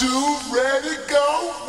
two, ready, go.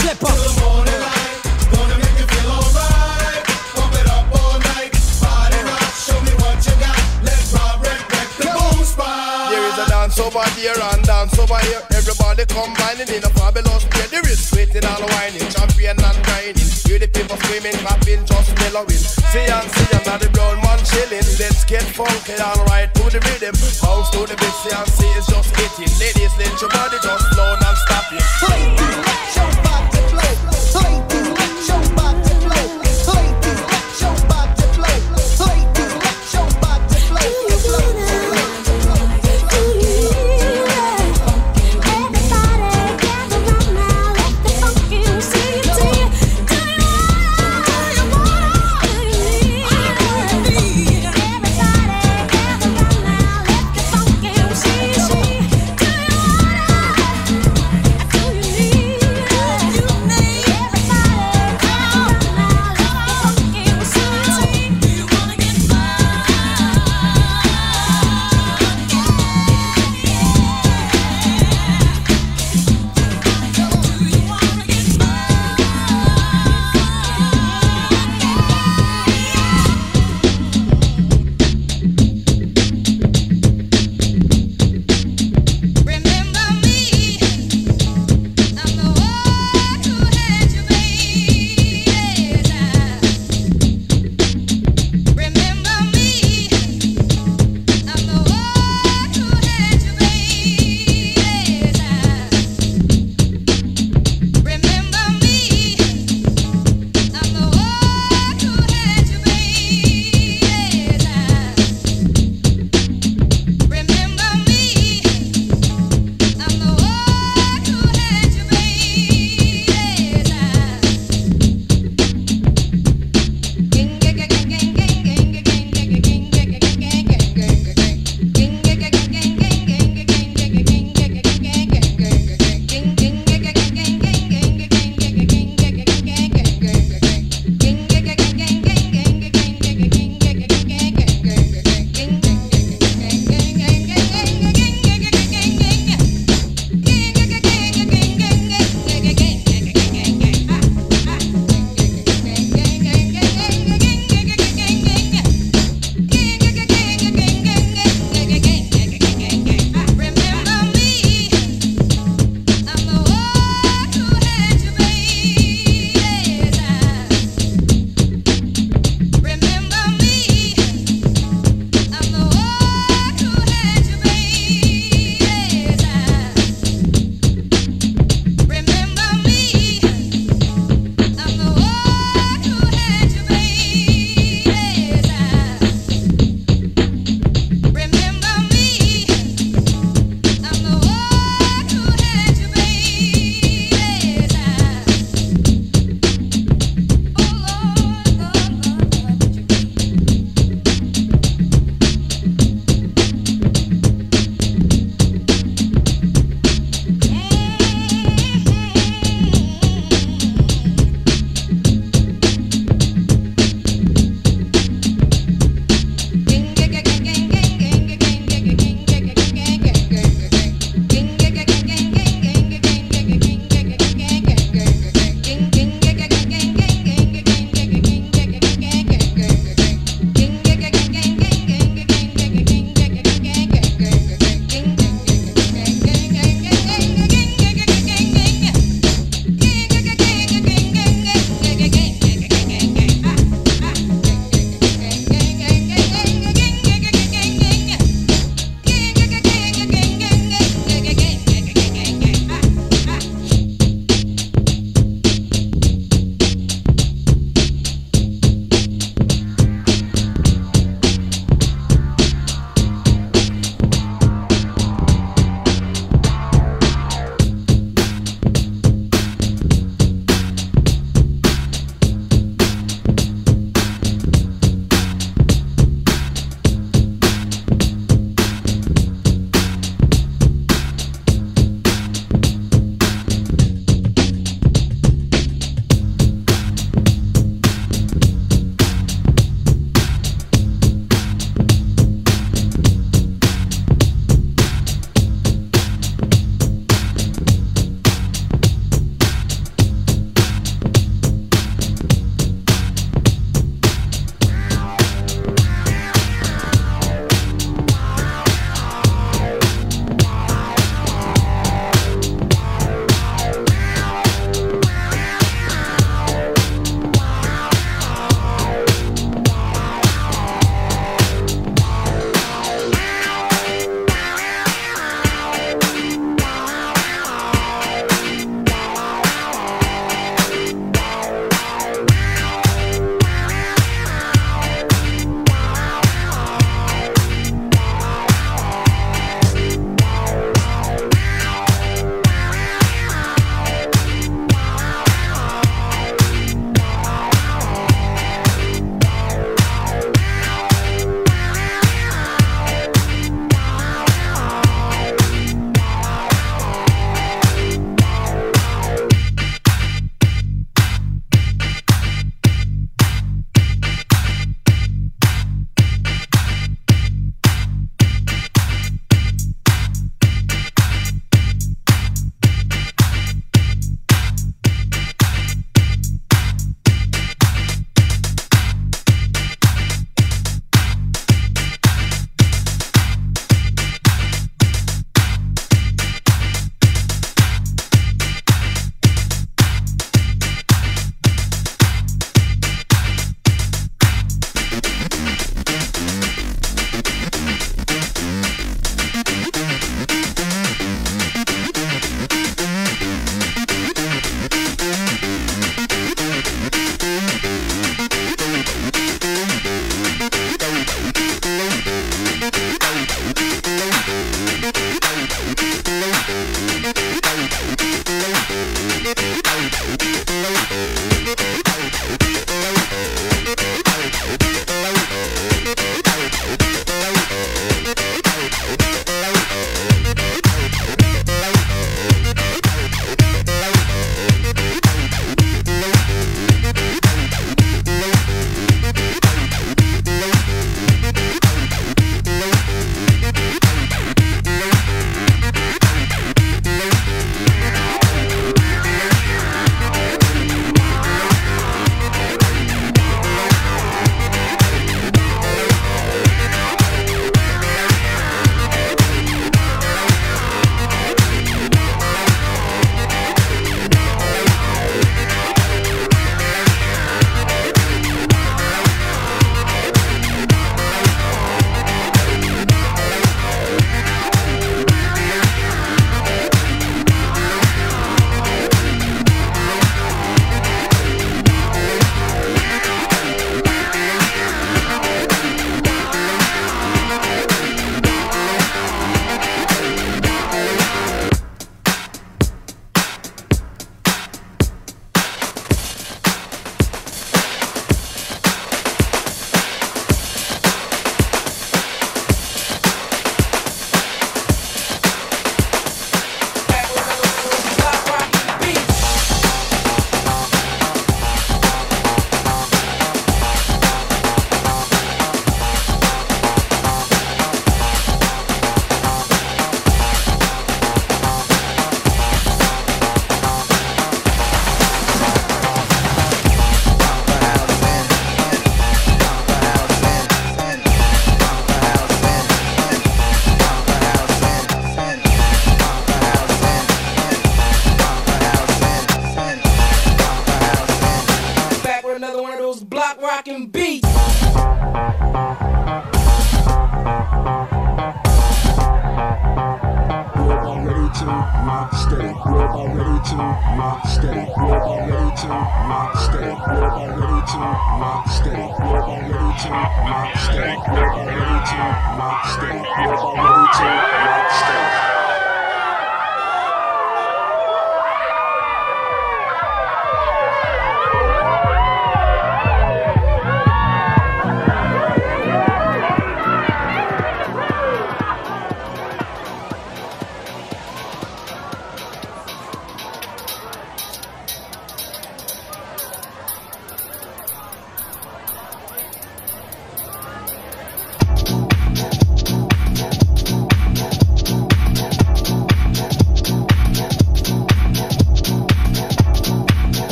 slipper. The morning light, gonna make you feel alright. Pump it up all night, body rock, show me what you got. Let's rock, the spot. There is a dance over here and dance over here all the combining in a fabulous play. The wrist waiting all whining, champion and grinding. Hear the people screaming, clapping, just mellowing. See and see and now the brown man chilling. Let's get funky and right to the rhythm. Bounce to the beat, see and see it's just hitting. Ladies, let your body just slow and stop it. Ladies, let back to flow. Ladies.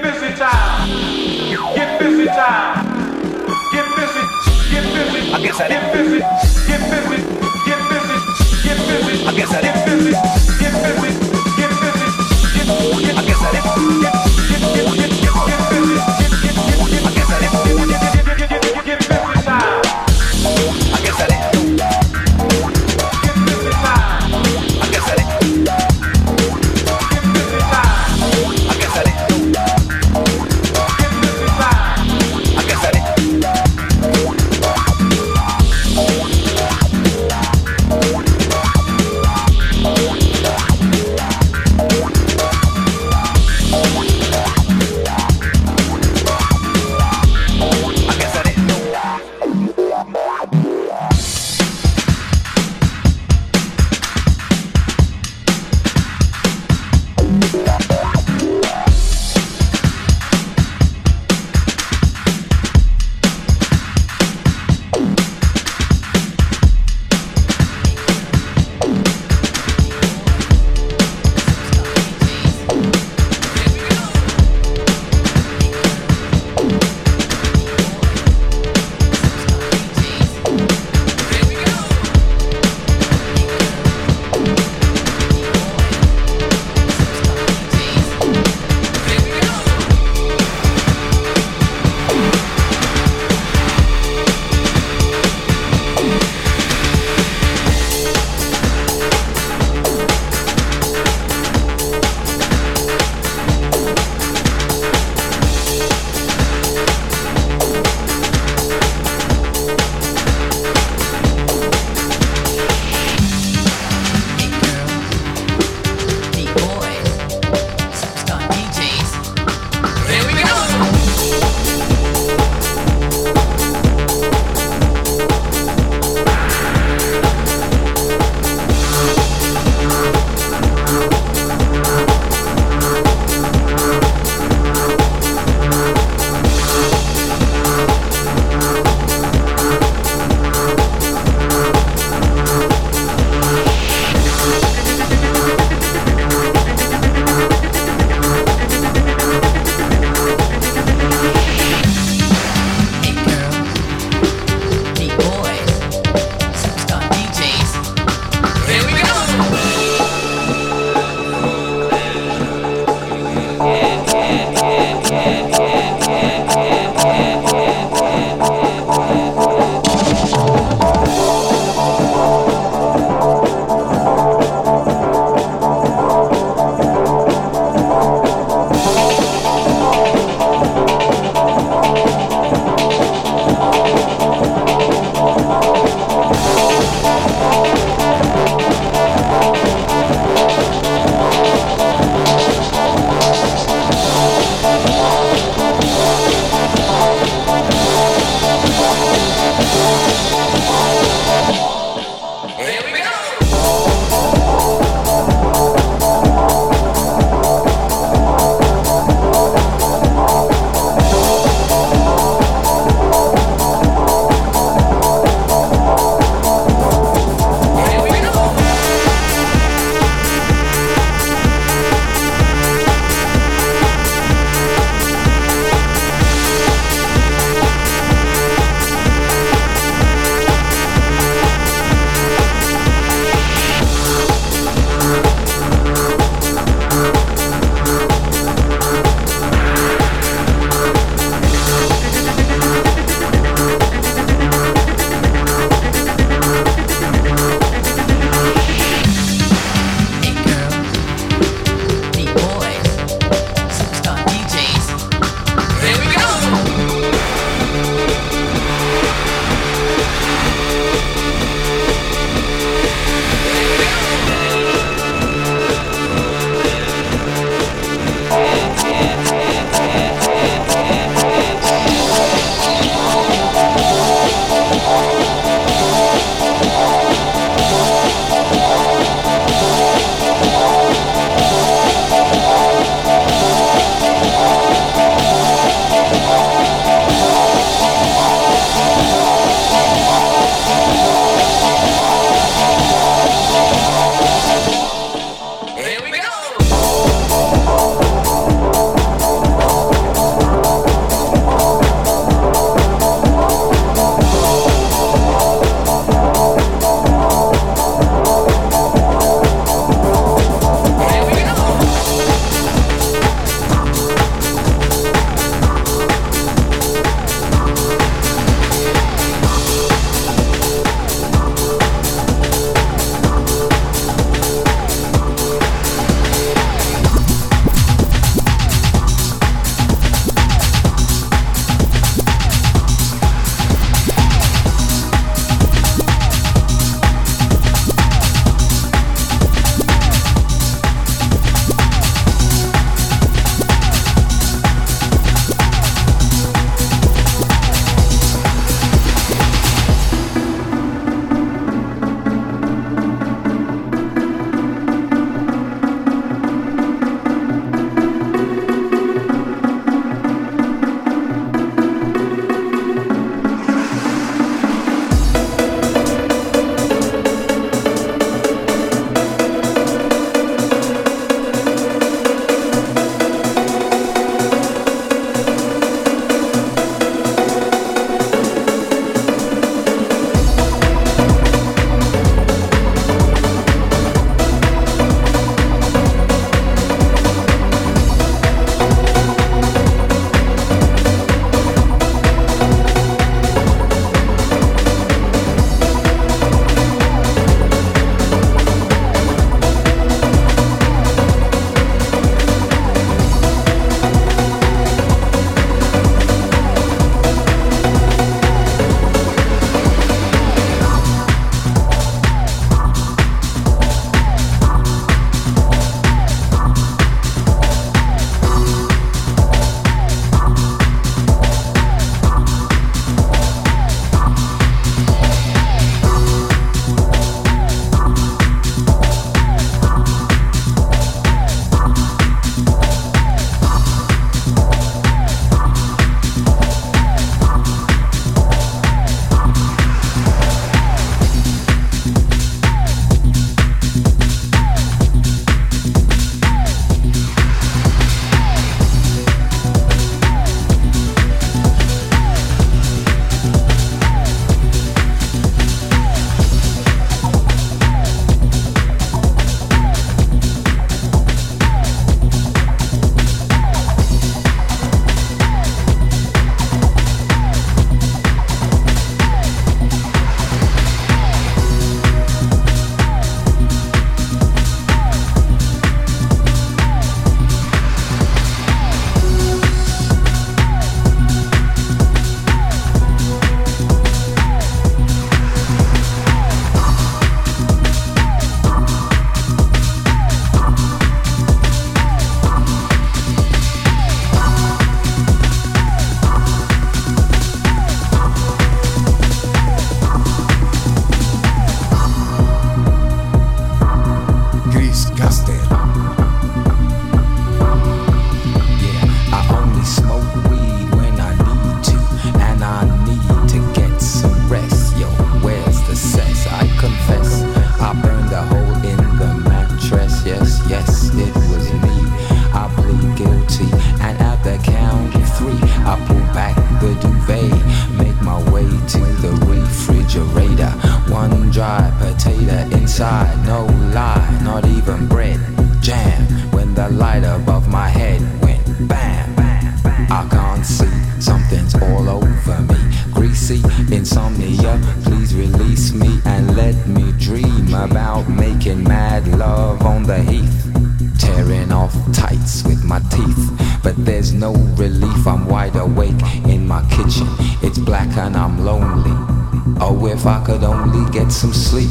Get busy time. No lie, not even bread. Jam when the light above my head went bam. I can't see, something's all over me. Greasy insomnia, please release me and let me dream about making mad love on the heath. Tearing off tights with my teeth, but there's no relief. I'm wide awake in my kitchen. It's black and I'm lonely. Oh, if I could only get some sleep.